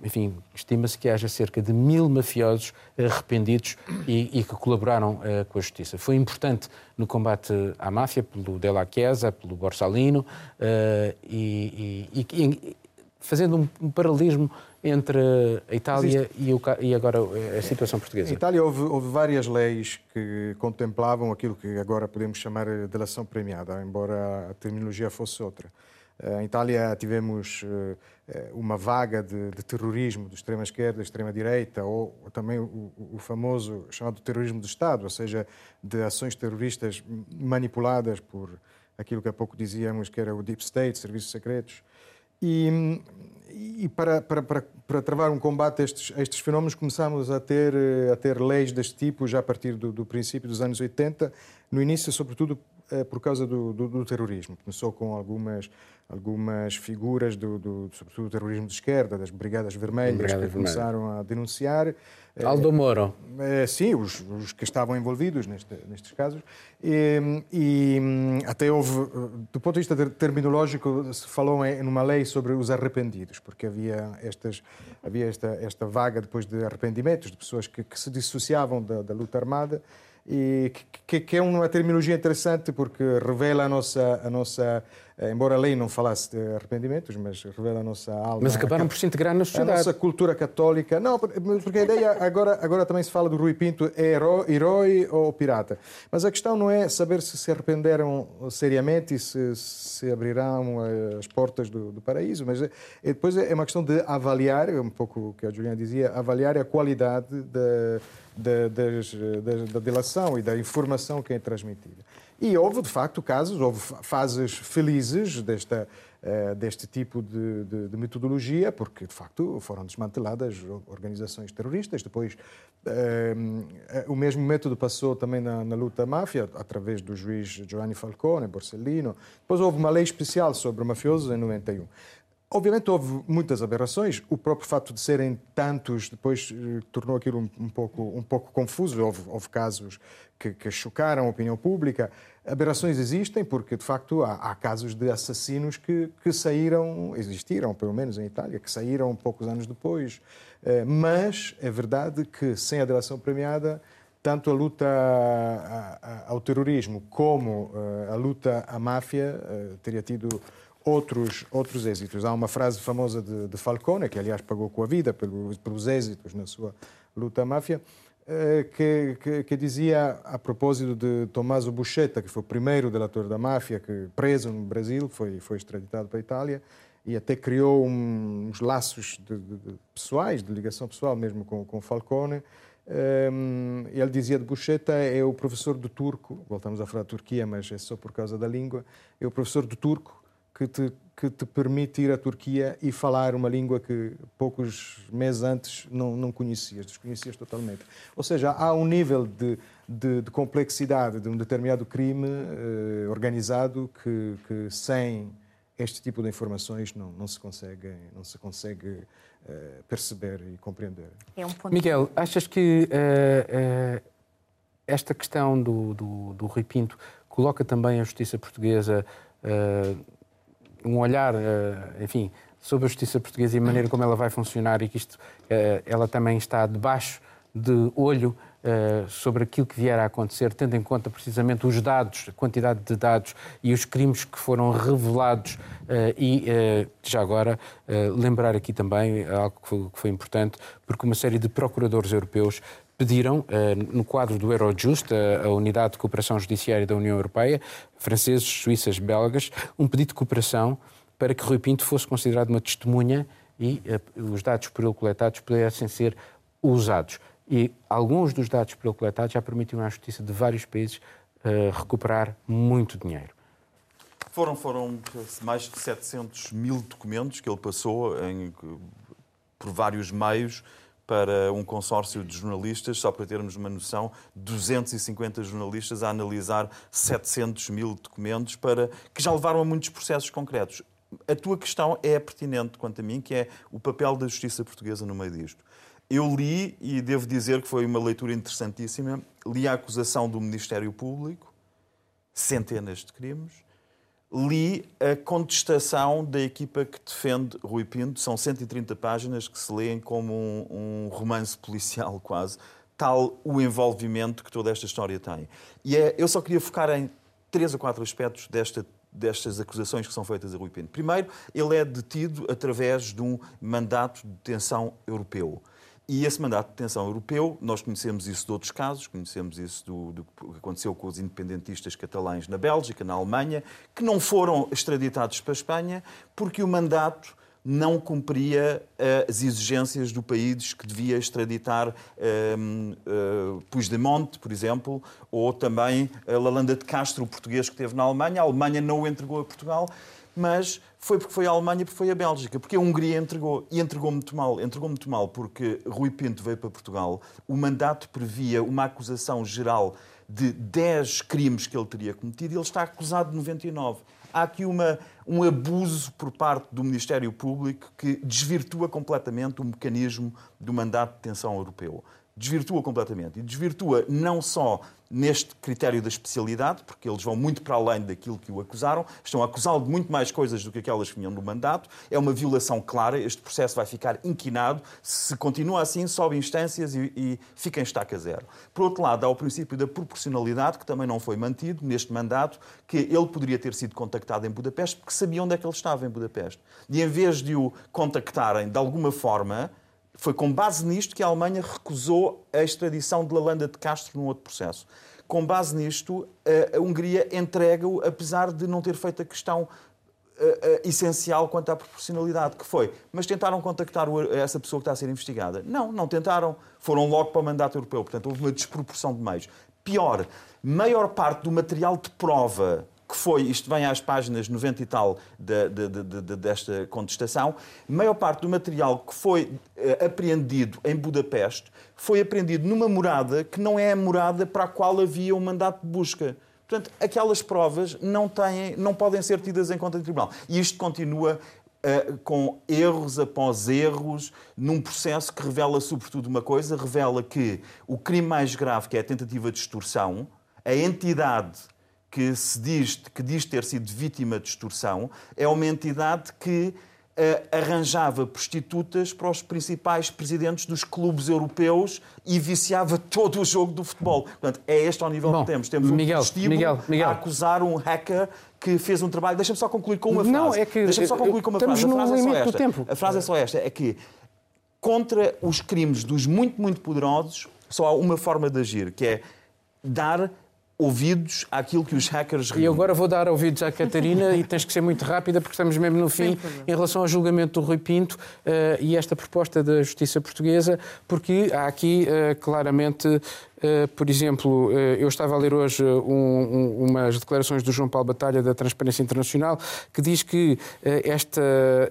enfim, estima-se que haja cerca de mil mafiosos arrependidos e, e que colaboraram com a justiça. Foi importante no combate à máfia, pelo Della Chiesa, pelo Borsalino, e, e, fazendo um, um paralelismo entre a Itália e, o, e, agora a situação portuguesa? Em Itália houve, houve, várias leis que contemplavam aquilo que agora podemos chamar de delação premiada, embora a terminologia fosse outra. Eh, em Itália tivemos eh, uma vaga de, de terrorismo de extrema-esquerda, extrema-direita, ou também o, o, famoso chamado terrorismo de Estado, ou seja, de ações terroristas manipuladas por aquilo que há pouco dizíamos que era o Deep State, serviços secretos, e, e para, para, para, para, travar um combate a estes, a estes fenómenos, começámos a ter, eh, a ter leis deste tipo já a partir do, do princípio dos anos 80, no início, sobretudo, por causa do, do, do terrorismo. Começou com algumas algumas figuras, do, do, sobretudo do terrorismo de esquerda, das Brigadas Vermelhas, Brigada que começaram a denunciar. Eh, Aldo Moro. É, sim, os, os, que estavam envolvidos neste, nestes casos. E, e, até houve, do ponto de vista terminológico, se falou em numa lei sobre os arrependidos, porque havia, estas, havia esta, esta vaga depois de arrependimentos, de pessoas que, que se dissociavam da, da luta armada e que, que, é uma terminologia interessante porque revela a nossa, a nossa embora a lei não falasse de arrependimentos, mas revela a nossa alma. Mas acabaram por se integrar na sociedade. A nossa cultura católica. Não, porque a ideia agora, agora também se fala do Rui Pinto, é herói, herói ou pirata. Mas a questão não é saber se se arrependeram seriamente e se, se abrirão eh, as portas do, do paraíso, mas é, depois é uma questão de avaliar, um pouco o que a Juliana dizia, avaliar a qualidade da da, das, da, da delação e da informação que é transmitida. E houve, de facto, casos, houve fases felizes desta, uh, deste tipo de, de, de, metodologia, porque, de facto, foram desmanteladas organizações terroristas. Depois, uh, o mesmo método passou também na, na, luta à máfia, através do juiz Giovanni Falcone, Borsellino. Depois houve uma lei especial sobre mafiosos em 91. Obviamente houve muitas aberrações. O próprio fato de serem tantos depois eh, tornou aquilo um, um, pouco, um pouco confuso. Houve, houve casos que, que, chocaram a opinião pública. Aberrações existem porque, de facto, há, há casos de assassinos que, que, saíram, existiram, pelo menos em Itália, que saíram poucos anos depois. Eh, mas é verdade que, sem a delação premiada, tanto a luta ao terrorismo como eh, a luta à máfia teria tido outros, outros êxitos. Há uma frase famosa de, de Falcone, que aliás pagou com a vida pelos, pelos êxitos na sua luta à máfia, eh, que, que, que, dizia, a propósito de Tommaso Buscetta, que foi o primeiro delator da máfia, que preso no Brasil, foi, foi extraditado para a Itália, e até criou uns laços de, de, de pessoais, de ligação pessoal mesmo com, com Falcone. Um, ehm, ele dizia de Buscetta, é o professor do turco, voltamos a falar de Turquia, mas é só por causa da língua, é o professor do turco que te, que te permite ir à Turquia e falar uma língua que poucos meses antes não, não conhecias, desconhecias totalmente. Ou seja, há um nível de, de, de complexidade de um determinado crime eh, organizado que, que, sem este tipo de informações não, não se consegue, não se consegue eh, perceber e compreender. É um Miguel, achas que eh, esta questão do, do, do Rui Pinto coloca também a justiça portuguesa um olhar, eh, enfim, sobre a justiça portuguesa e a maneira como ela vai funcionar e que isto, eh, ela também está debaixo de olho Uh, sobre aquilo que vier a acontecer, tendo em conta precisamente os dados, a quantidade de dados e os crimes que foram revelados. E, já agora, lembrar aqui também algo que foi, importante, porque uma série de procuradores europeus pediram, eh, no quadro do Eurojust, a Unidade de Cooperação Judiciária da União Europeia, franceses, suíças, belgas, um pedido de cooperação para que Rui Pinto fosse considerado uma testemunha e eh, os dados por ele coletados pudessem ser usados. E alguns dos dados por ele coletados já permitiram à justiça de vários países uh, recuperar muito dinheiro. Foram, foram mais de 700 mil documentos que ele passou em, por vários meios para um consórcio de jornalistas, só para termos uma noção, 250 jornalistas a analisar 700 mil documentos para que já levaram a muitos processos concretos. A tua questão é pertinente quanto a mim, que é o papel da justiça portuguesa no meio disto. Eu li, e devo dizer que foi uma leitura interessantíssima, li a acusação do Ministério Público, centenas de crimes, li a contestação da equipa que defende Rui Pinto. São 130 páginas que se leem como um, um romance policial quase, tal o envolvimento que toda esta história tem. E é, eu só queria focar em três ou quatro aspectos desta, destas acusações que são feitas a Rui Pinto. Primeiro, ele é detido através de um mandato de detenção europeu. E esse mandato de detenção europeu, nós conhecemos isso de outros casos, conhecemos isso do, do, que aconteceu com os independentistas catalães na Bélgica, na Alemanha, que não foram extraditados para a Espanha porque o mandato não cumpria uh, as exigências do país que devia extraditar uh, uh, Puigdemont, por exemplo, ou também a Lalanda de Castro, o português que esteve na Alemanha. A Alemanha não o entregou a Portugal mas foi porque foi a Alemanha, porque foi a Bélgica, porque a Hungria entregou, e entregou muito mal. Entregou muito mal porque Rui Pinto veio para Portugal, o mandato previa uma acusação geral de 10 crimes que ele teria cometido e ele está acusado de 99. Há aqui uma, um abuso por parte do Ministério Público que desvirtua completamente o mecanismo do mandato de detenção europeu desvirtua completamente. E desvirtua não só neste critério da especialidade, porque eles vão muito para além daquilo que o acusaram, estão a acusá-lo de muito mais coisas do que aquelas que vinham no mandato. É uma violação clara, este processo vai ficar inquinado. Se continua assim, sobe instâncias e, e fica em estaca zero. Por outro lado, há o princípio da proporcionalidade, que também não foi mantido neste mandato, que ele poderia ter sido contactado em Budapeste, porque sabia onde é que ele estava em Budapeste. E em vez de o contactarem de alguma forma, foi com base nisto que a Alemanha recusou a extradição de Lalanda de Castro num outro processo. Com base nisto, a Hungria entrega-o, apesar de não ter feito a questão essencial quanto à proporcionalidade, que foi, mas tentaram contactar essa pessoa que está a ser investigada? Não, não tentaram. Foram logo para o mandato europeu. Portanto, houve uma desproporção de meios. Pior, maior parte do material de prova que foi, isto vem às páginas 90 e tal de, de, de, desta contestação, a maior parte do material que foi uh, apreendido em Budapeste foi apreendido numa morada que não é a morada para a qual havia um mandato de busca. Portanto, aquelas provas não, têm, não podem ser tidas em conta em tribunal. E isto continua uh, com erros após erros, num processo que revela, sobretudo, uma coisa: revela que o crime mais grave, que é a tentativa de extorsão, a entidade que se diz, que diz ter sido vítima de extorsão, é uma entidade que uh, arranjava prostitutas para os principais presidentes dos clubes europeus e viciava todo o jogo do futebol. Portanto, é este ao nível Bom, que temos. Temos Miguel, um Miguel, Miguel. a acusar um hacker que fez um trabalho. Deixa-me só concluir com uma frase. Não, é que Deixa-me só concluir com uma frase. A frase, é só esta. Tempo. a frase é só esta: é que contra os crimes dos muito, muito poderosos, só há uma forma de agir, que é dar ouvidos àquilo que os hackers E agora vou dar ouvidos à Catarina e tens que ser muito rápida porque estamos mesmo no fim em relação ao julgamento do Rui Pinto uh, e esta proposta da justiça portuguesa, porque há aqui uh, claramente, uh, por exemplo, eu estava a ler hoje um, um, umas declarações do João Paulo Batalha da Transparência Internacional que diz que esta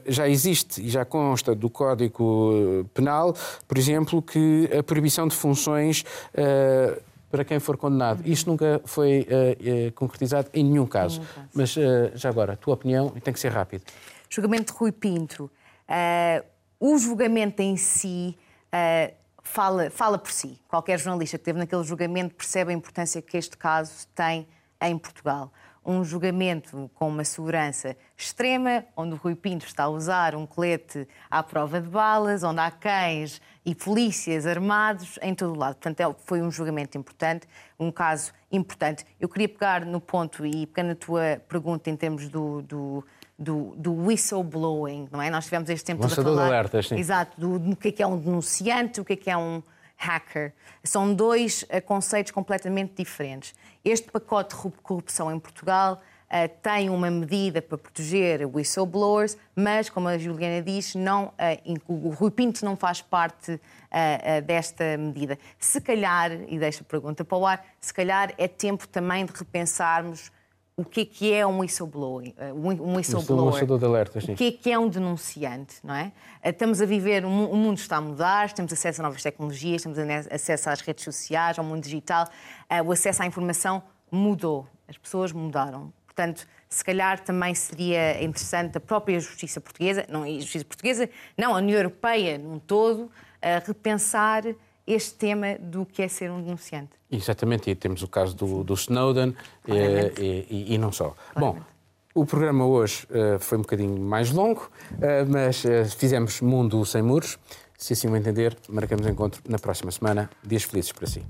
já existe e já consta do Código Penal, por exemplo, que a proibição de funções para quem for condenado. Isto nunca foi uh, uh, concretizado em nenhum caso. Nenhum caso. Mas uh, já agora, a tua opinião, e tem que ser rápido. Julgamento de Rui Pinto. o julgamento em si fala, fala por si. Qualquer jornalista que esteve naquele julgamento percebe a importância que este caso tem em Portugal um julgamento com uma segurança extrema, onde o Rui Pinto está a usar um colete à prova de balas, onde há cães e polícias armados em todo o lado. Portanto, é foi um julgamento importante, um caso importante. Eu queria pegar no ponto, e pegando a tua pergunta em termos do, do do, do whistleblowing, não é? Nós tivemos este tempo Lançador a falar... de alertas, sim. Exato, do, do que é, que é um denunciante, o que é, que é um hacker. São dois uh, conceitos completamente diferentes. Este pacote de corrupção em Portugal uh, tem uma medida para proteger whistleblowers, mas, como a Juliana diz, não, uh, o Rui Pinto não faz parte uh, desta medida. Se calhar, e deixo a pergunta para o ar, se calhar é tempo também de repensarmos o que é que é um whistleblower, um whistleblower de alertas, o que é que é um denunciante, não é? Estamos a viver, o mundo está a mudar, temos acesso a novas tecnologias, temos acesso às redes sociais, ao mundo digital, o acesso à informação mudou, as pessoas mudaram. Portanto, se calhar também seria interessante a própria justiça portuguesa, não a justiça portuguesa, não a União Europeia num todo, a repensar este tema do que é ser um denunciante. Exatamente, e temos o caso do, do Snowden eh, e, e, e, não só. Claramente. Bom, o programa hoje uh, foi um bocadinho mais longo, uh, mas uh, fizemos Mundo Sem Muros. Se assim o entender, marcamos encontro na próxima semana. Dias felizes para si.